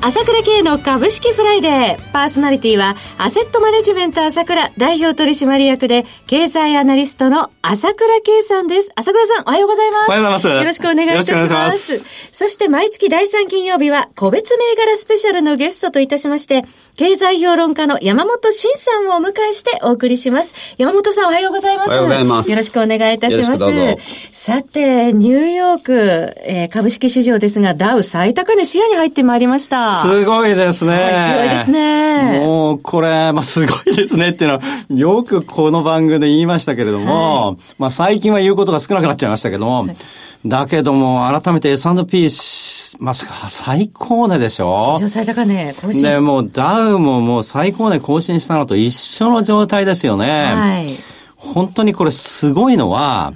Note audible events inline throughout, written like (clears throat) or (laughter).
朝倉慶の株式フライデー。パーソナリティは、アセットマネジメント朝倉代表取締役で、経済アナリストの朝倉慶さんです。朝倉さん、おはようございます。おはようございます。よろしくお願いいたします。ますそして毎月第3金曜日は、個別銘柄スペシャルのゲストといたしまして、経済評論家の山本慎さんをお迎えしてお送りします。山本さん、おはようございます。おはようございます。よろしくお願いいたします。さて、ニューヨーク、えー、株式市場ですが、ダウ最高値視野に入ってまいりました。すごいですね。強いですね。もう、これ、まあ、すごいですねっていうのは、よくこの番組で言いましたけれども、はい、まあ、最近は言うことが少なくなっちゃいましたけども、はい、だけども、改めて S&P、まさか最高値でしょ？史上最高値更新。で、もうダウももう最高値更新したのと一緒の状態ですよね。はい。本当にこれすごいのは、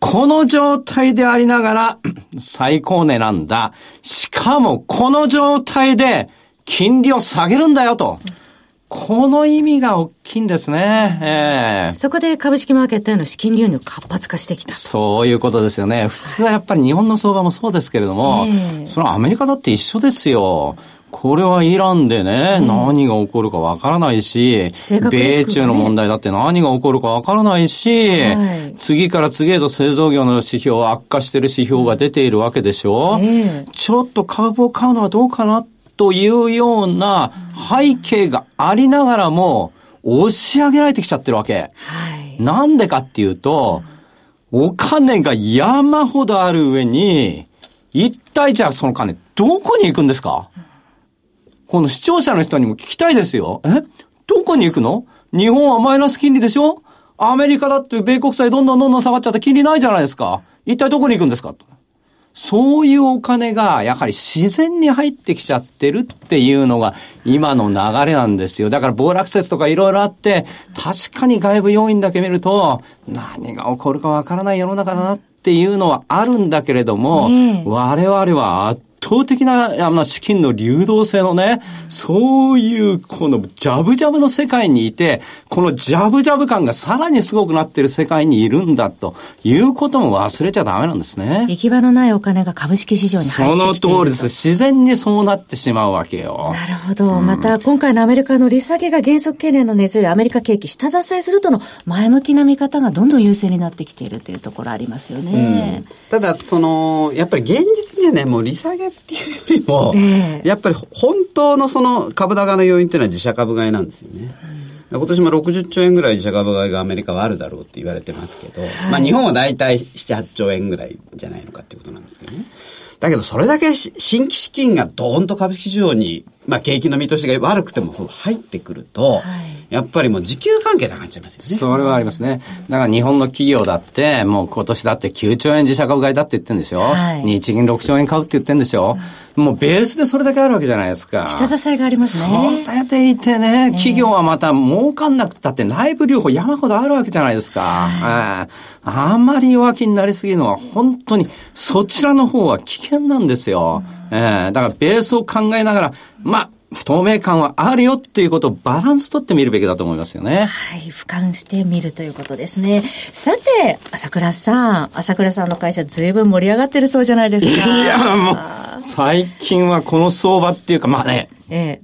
この状態でありながら最高値なんだ。しかもこの状態で金利を下げるんだよと。この意味が大きいんですね。えー、そこで株式マーケットへの資金流入活発化してきた。そういうことですよね。普通はやっぱり日本の相場もそうですけれども、えー、そのアメリカだって一緒ですよ。これはイランでね、えー、何が起こるかわからないし、ね、米中の問題だって何が起こるかわからないし、はい、次から次へと製造業の指標悪化してる指標が出ているわけでしょ、えー、ちょっと株を買うのはどうかなというような背景がありながらも、押し上げられてきちゃってるわけ。はい、なんでかっていうと、お金が山ほどある上に、一体じゃあその金、どこに行くんですか？この視聴者の人にも聞きたいですよ。え？どこに行くの？日本はマイナス金利でしょ？アメリカだって米国債どんどんどんどん下がっちゃって金利ないじゃないですか。一体どこに行くんですか？そういうお金が、やはり自然に入ってきちゃってるっていうのが、今の流れなんですよ。だから暴落説とかいろいろあって、確かに外部要因だけ見ると、何が起こるかわからない世の中だなっていうのはあるんだけれども、我々は圧倒的なあの資金の流動性のね、そういうこのジャブジャブの世界にいて、このジャブジャブ感がさらにすごくなっている世界にいるんだということも忘れちゃダメなんですね。行き場のないお金が株式市場に入ってきてその通りです。自然にそうなってしまうわけよ。なるほど。うん、また今回のアメリカの利下げが減速懸念の根強いアメリカ景気下支えするとの前向きな見方がどんどん優勢になってきているというところありますよね。うん、ただ、その、やっぱり現実にはね、もう利下げっていうよりも、えー、やっぱり本当のその株高の要因っていうのは自社株買いなんですよね。うん、今年も60兆円ぐらい自社株買いがアメリカはあるだろうって言われてますけど、はい、まあ日本は大体7、8兆円ぐらいじゃないのかっていうことなんですけどね。だけどそれだけ新規資金がドーンと株式市場に、まあ景気の見通しが悪くてもその入ってくると、はいやっぱりもう時給関係で上がっちゃいますよね。それはありますね。だから日本の企業だって、もう今年だって9兆円自社株買いだって言ってるんですよ。はい、日銀6兆円買うって言ってるんですよ。もうベースでそれだけあるわけじゃないですか。下支えがありますね。それでいてね、企業はまた儲かんなくたって内部留保山ほどあるわけじゃないですか。はい、あんまり弱気になりすぎるのは本当にそちらの方は危険なんですよ。うん、えー、だからベースを考えながら、まあ、不透明感はあるよっていうことをバランス取ってみるべきだと思いますよね。はい、俯瞰してみるということですね。さて、朝倉さん、朝倉さんの会社ずいぶん盛り上がってるそうじゃないですか。(laughs) いや、もう、最近はこの相場っていうか、まあね、ええ、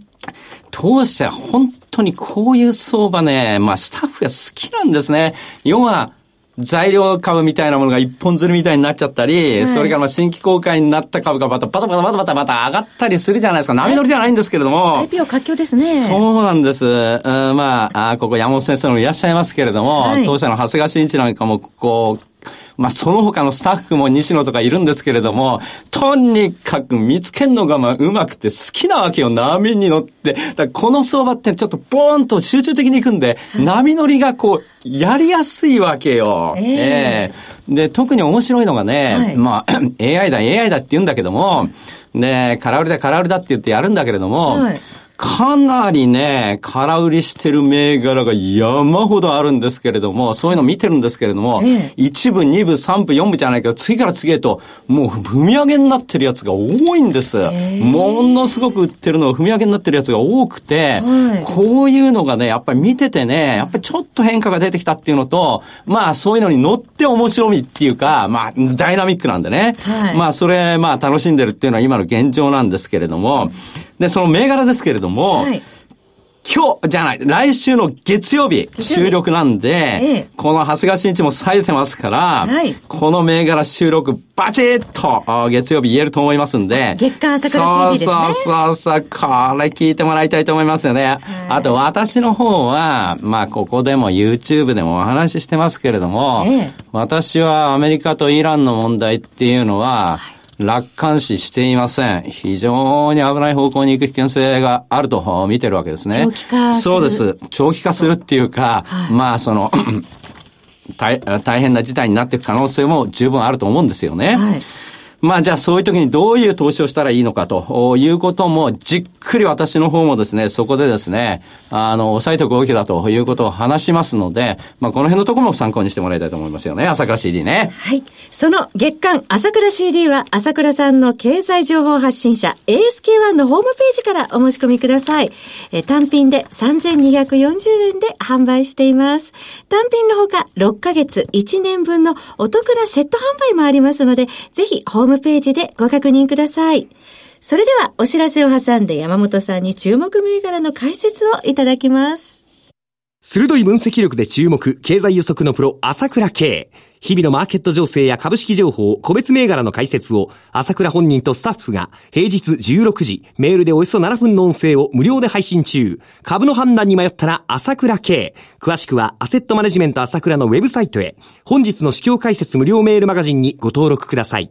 当社は本当にこういう相場ね、まあスタッフが好きなんですね。要は、材料株みたいなものが一本釣りみたいになっちゃったり、はい、それからまあ新規公開になった株がまたバタバタバタバタまた上がったりするじゃないですか。波乗りじゃないんですけれども。IPO 活況ですね。そうなんです。うん、まあ、あここ山本先生もいらっしゃいますけれども、はい、当社の長谷川慎一なんかも、こう、まあ、その他のスタッフも西野とかいるんですけれども、とにかく見つけるのがまあうまくて好きなわけよ、波に乗って。だこの相場ってちょっとボーンと集中的に行くんで、波乗りがこう、やりやすいわけよ。えー、えー、で、特に面白いのがね、はい、まあ、(clears throat) AI だ、AI だって言うんだけども、で、空売りだ、空売りだって言ってやるんだけれども、はいかなりね、空売りしてる銘柄が山ほどあるんですけれども、そういうの見てるんですけれども、ええ、1部、2部、3部、4部じゃないけど、次から次へと、もう踏み上げになってるやつが多いんです。ものすごく売ってるのが踏み上げになってるやつが多くて、はい、こういうのがね、やっぱり見ててね、やっぱりちょっと変化が出てきたっていうのと、まあそういうのに乗って面白みっていうか、まあダイナミックなんでね、はい、まあそれ、まあ楽しんでるっていうのは今の現状なんですけれども、で、その銘柄ですけれども、はい今日、じゃない、来週の月曜日、収録なんで、ええ、この長谷川新一も冴えてますから、はい、この銘柄収録、バチッと、月曜日言えると思いますんで。月間朝倉 CD ですね。そうそうそう、これ聞いてもらいたいと思いますよね。あと、私の方は、まあ、ここでも YouTube でもお話ししてますけれども、え、私はアメリカとイランの問題っていうのは、はい楽観視していません。非常に危ない方向に行く危険性があると見てるわけですね。長期化そうです。長期化するっていうか、はい、まあその (clears throat) 大、大変な事態になっていく可能性も十分あると思うんですよね。はいまあじゃあそういう時にどういう投資をしたらいいのかということもじっくり私の方もですね、そこでですね、あの、抑えておくべきだということを話しますので、まあこの辺のところも参考にしてもらいたいと思いますよね。朝倉 CD ね。はい。その月間朝倉 CD は朝倉さんの経済情報発信者 ASK1 のホームページからお申し込みください。え単品で3240円で販売しています。単品のほか6ヶ月1年分のお得なセット販売もありますので、ぜひホームームページでご確認ください。それではお知らせを挟んで山本さんに注目銘柄の解説をいただきます。鋭い分析力で注目、経済予測のプロ、朝倉慶。日々のマーケット情勢や株式情報、個別銘柄の解説を、朝倉本人とスタッフが、平日16時、メールでおよそ7分の音声を無料で配信中。株の判断に迷ったら、朝倉慶。詳しくは、アセットマネジメント朝倉のウェブサイトへ、本日の市況解説無料メールマガジンにご登録ください。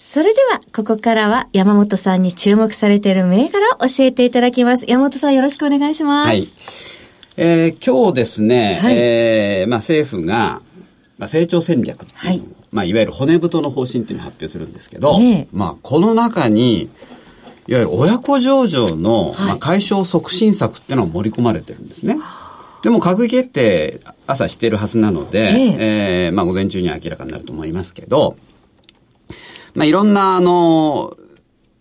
それでは、ここからは山本さんに注目されている銘柄を教えていただきます。山本さんよろしくお願いします。はい。えー、今日ですね、はい、えー、まあ政府が、まあ、成長戦略はい、まあいわゆる骨太の方針っていうのを発表するんですけど、えー、まあこの中に、いわゆる親子上場の、まあ、解消促進策っていうのが盛り込まれてるんですね。でも閣議決定朝してるはずなので、えー、えー、まあ午前中には明らかになると思いますけど、まあ、いろんな、あの、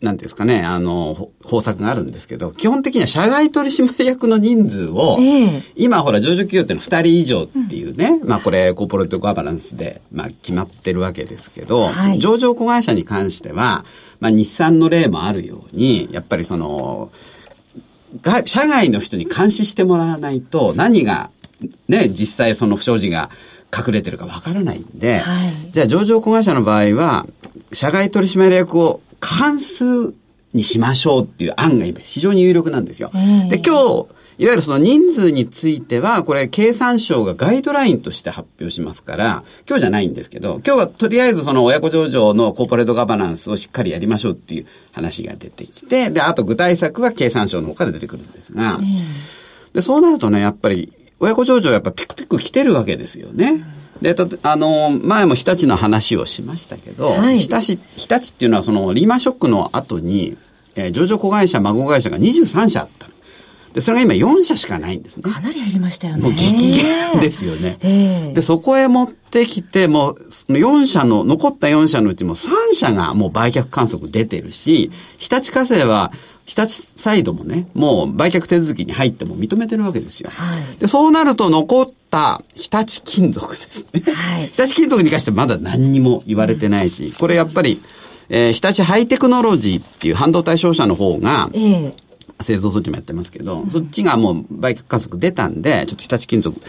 なんですかね、あの、方策があるんですけど、基本的には社外取締役の人数を、えー、今ほら上場企業ってのは2人以上っていうね、うん、まあこれコーポレートガバナンスで、まあ決まってるわけですけど、はい、上場子会社に関しては、まあ日産の例もあるように、やっぱりその、が社外の人に監視してもらわないと何が、ね、実際その不祥事が隠れてるかわからないんで、はい、じゃあ上場子会社の場合は、社外取締役を過半数にしましょうっていう案が今非常に有力なんですよ。で、今日、いわゆるその人数については、これ経産省がガイドラインとして発表しますから、今日じゃないんですけど、今日はとりあえずその親子上場のコーポレートガバナンスをしっかりやりましょうっていう話が出てきて、で、あと具体策は経産省の方から出てくるんですが、で、そうなるとね、やっぱり親子上場やっぱピクピク来てるわけですよね。で、あの、前も日立の話をしましたけど、はい、日立、日立っていうのはそのリーマンショックの後に、えー、上場子会社、孫会社が23社あった。で、それが今4社しかないんですね。かなり減りましたよね。もう激減ですよね。えー、で、そこへ持ってきて、もう、4社の、残った4社のうちも3社がもう売却観測出てるし、日立火星は日立サイドもね、もう売却手続きに入っても認めてるわけですよ。はい、でそうなると残った日立金属ですね。はい、日立金属に関してまだ何にも言われてないし、これやっぱり、えー、日立ハイテクノロジーっていう半導体商社の方が、えー製造装置もやってますけど、うん、そっちがもう売却観測出たんで、ちょっと日立金属、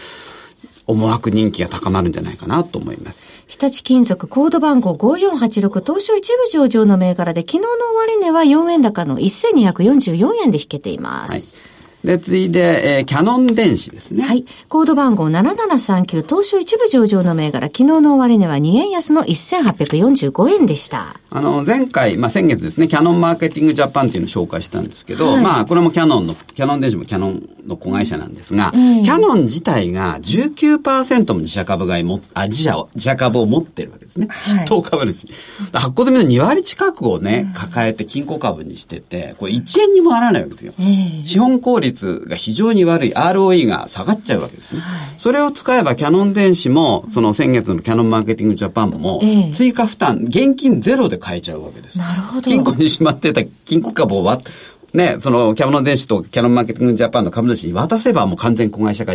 思惑人気が高まるんじゃないかなと思います。日立金属コード番号5486東証一部上場の銘柄で昨日の終値は4円高の1244円で引けています。はいで、次いで、えー、キャノン電子ですね。はい。コード番号7739、東証一部上場の銘柄、昨日の終値は2円安の1845円でした。あの、前回、まあ、先月ですね、キャノンマーケティングジャパンっていうのを紹介したんですけど、はい、まあ、これもキャノンの、キャノン電子もキャノンの子会社なんですが、キャノン自体が19%も自社株買いも、あ、自社を、自社株を持ってるわけですね。筆頭株主。発行済みの2割近くをね、抱えて金庫株にしてて、これ1円にもならないわけですよ。資本効率が非常に悪い ROE が下がっちゃうわけですね。それを使えばキャノン電子も、その先月のキャノンマーケティングジャパンも、追加負担、現金ゼロで買えちゃうわけです。なるほど。金庫にしまってた金庫株を割ね、その、キャノン電子とキャノンマーケティングジャパンの株主に渡せばもう完全子会社化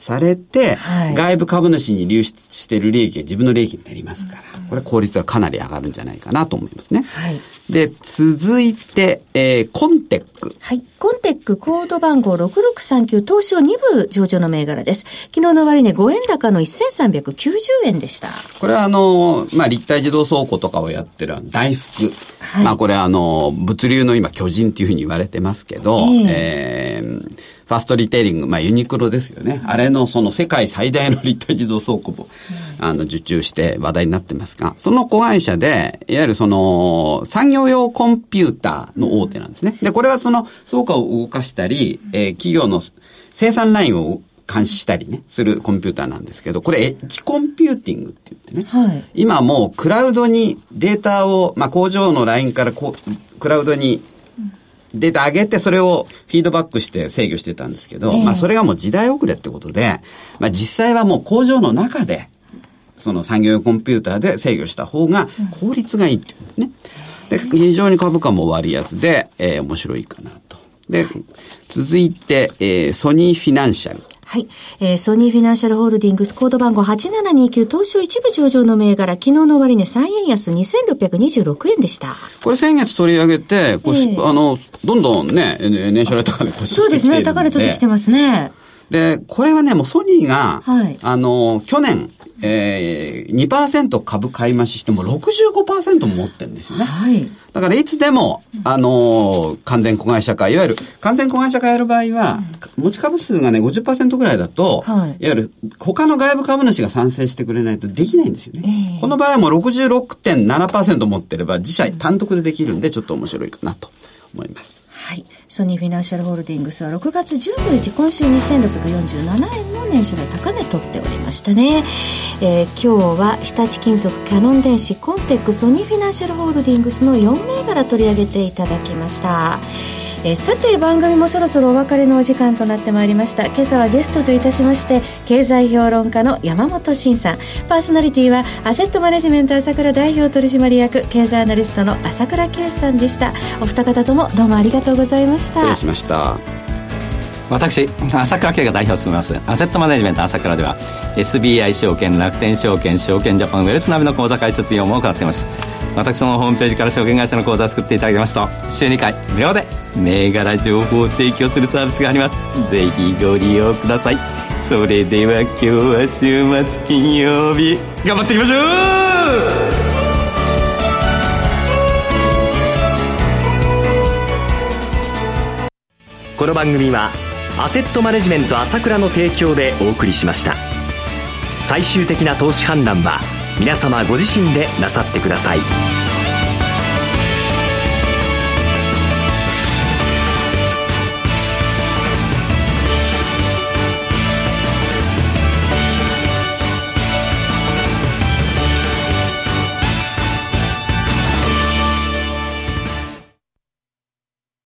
されて、はい、外部株主に流出している利益が自分の利益になりますから、これ効率がかなり上がるんじゃないかなと思いますね。はい。で、続いて、えー、コンテック。はい。コンテックコード番号6639東証2部上場の銘柄です。昨日の終値5円高の1390円でした。これはあの、まあ、立体自動倉庫とかをやってる大福。はい、まあ、これあの、物流の今巨人っていうふうに言われてますけど、えー、えーファーストリテイリング、まあユニクロですよね。あれのその世界最大の立体自動倉庫を、あの、受注して話題になってますが、その子会社で、いわゆるその、産業用コンピューターの大手なんですね。で、これはその、倉庫を動かしたり、えー、企業の生産ラインを監視したりね、するコンピューターなんですけど、これエッジコンピューティングって言ってね、はい、今もうクラウドにデータを、まあ工場のラインからこう、クラウドにデータ上げてそれをフィードバックして制御してたんですけど、えー、まあそれがもう時代遅れってことで、まあ実際はもう工場の中で、その産業用コンピューターで制御した方が効率がいいっていうね。で、非常に株価も割安で、えー、面白いかなと。で、続いて、えー、ソニーフィナンシャル。はい。えー、ソニーフィナンシャルホールディングスコード番号8729東証一部上場の銘柄、昨日の終値3円安2626円でした。これ先月取り上げて、こう、えー、あの、どんどんね、年初来高値越してそうですね、高値取ってきてますね。で、これはね、もうソニーが、はい、あの、去年、えー、2%株買い増ししても65%も持ってるんですよね。はい。だからいつでも、あのー、完全子会社化、いわゆる完全子会社化やる場合は、うん、持ち株数がね、50%ぐらいだと、はい、いわゆる他の外部株主が賛成してくれないとできないんですよね。えー、この場合はもう66.7%持ってれば、自社単独でできるんで、ちょっと面白いかなと思います。はい。ソニーフィナンシャルホールディングスは6月15日、今週2647円の年初来高値取っておりましたね。えー、今日は日立金属、キャノン電子、コンテック、ソニーフィナンシャルホールディングスの4銘柄取り上げていただきました。えー、さて番組もそろそろお別れのお時間となってまいりました。今朝はゲストといたしまして経済評論家の山本慎さん。パーソナリティはアセットマネジメント朝倉代表取締役経済アナリストの朝倉圭さんでした。お二方ともどうもありがとうございました。失礼しました。私朝倉慶が代表を務めます。アセットマネジメント朝倉では SBI 証券楽天証券証券ジャパンウェルスナビの口座開設業務を行っています。私のホームページから証券会社の口座を作っていただきますと週2回無料で銘柄情報を提供するサービスがあります。ぜひご利用ください。それでは今日は週末金曜日。頑張っていきましょう！この番組はアセットマネジメント朝倉の提供でお送りしました。最終的な投資判断は皆様ご自身でなさってください。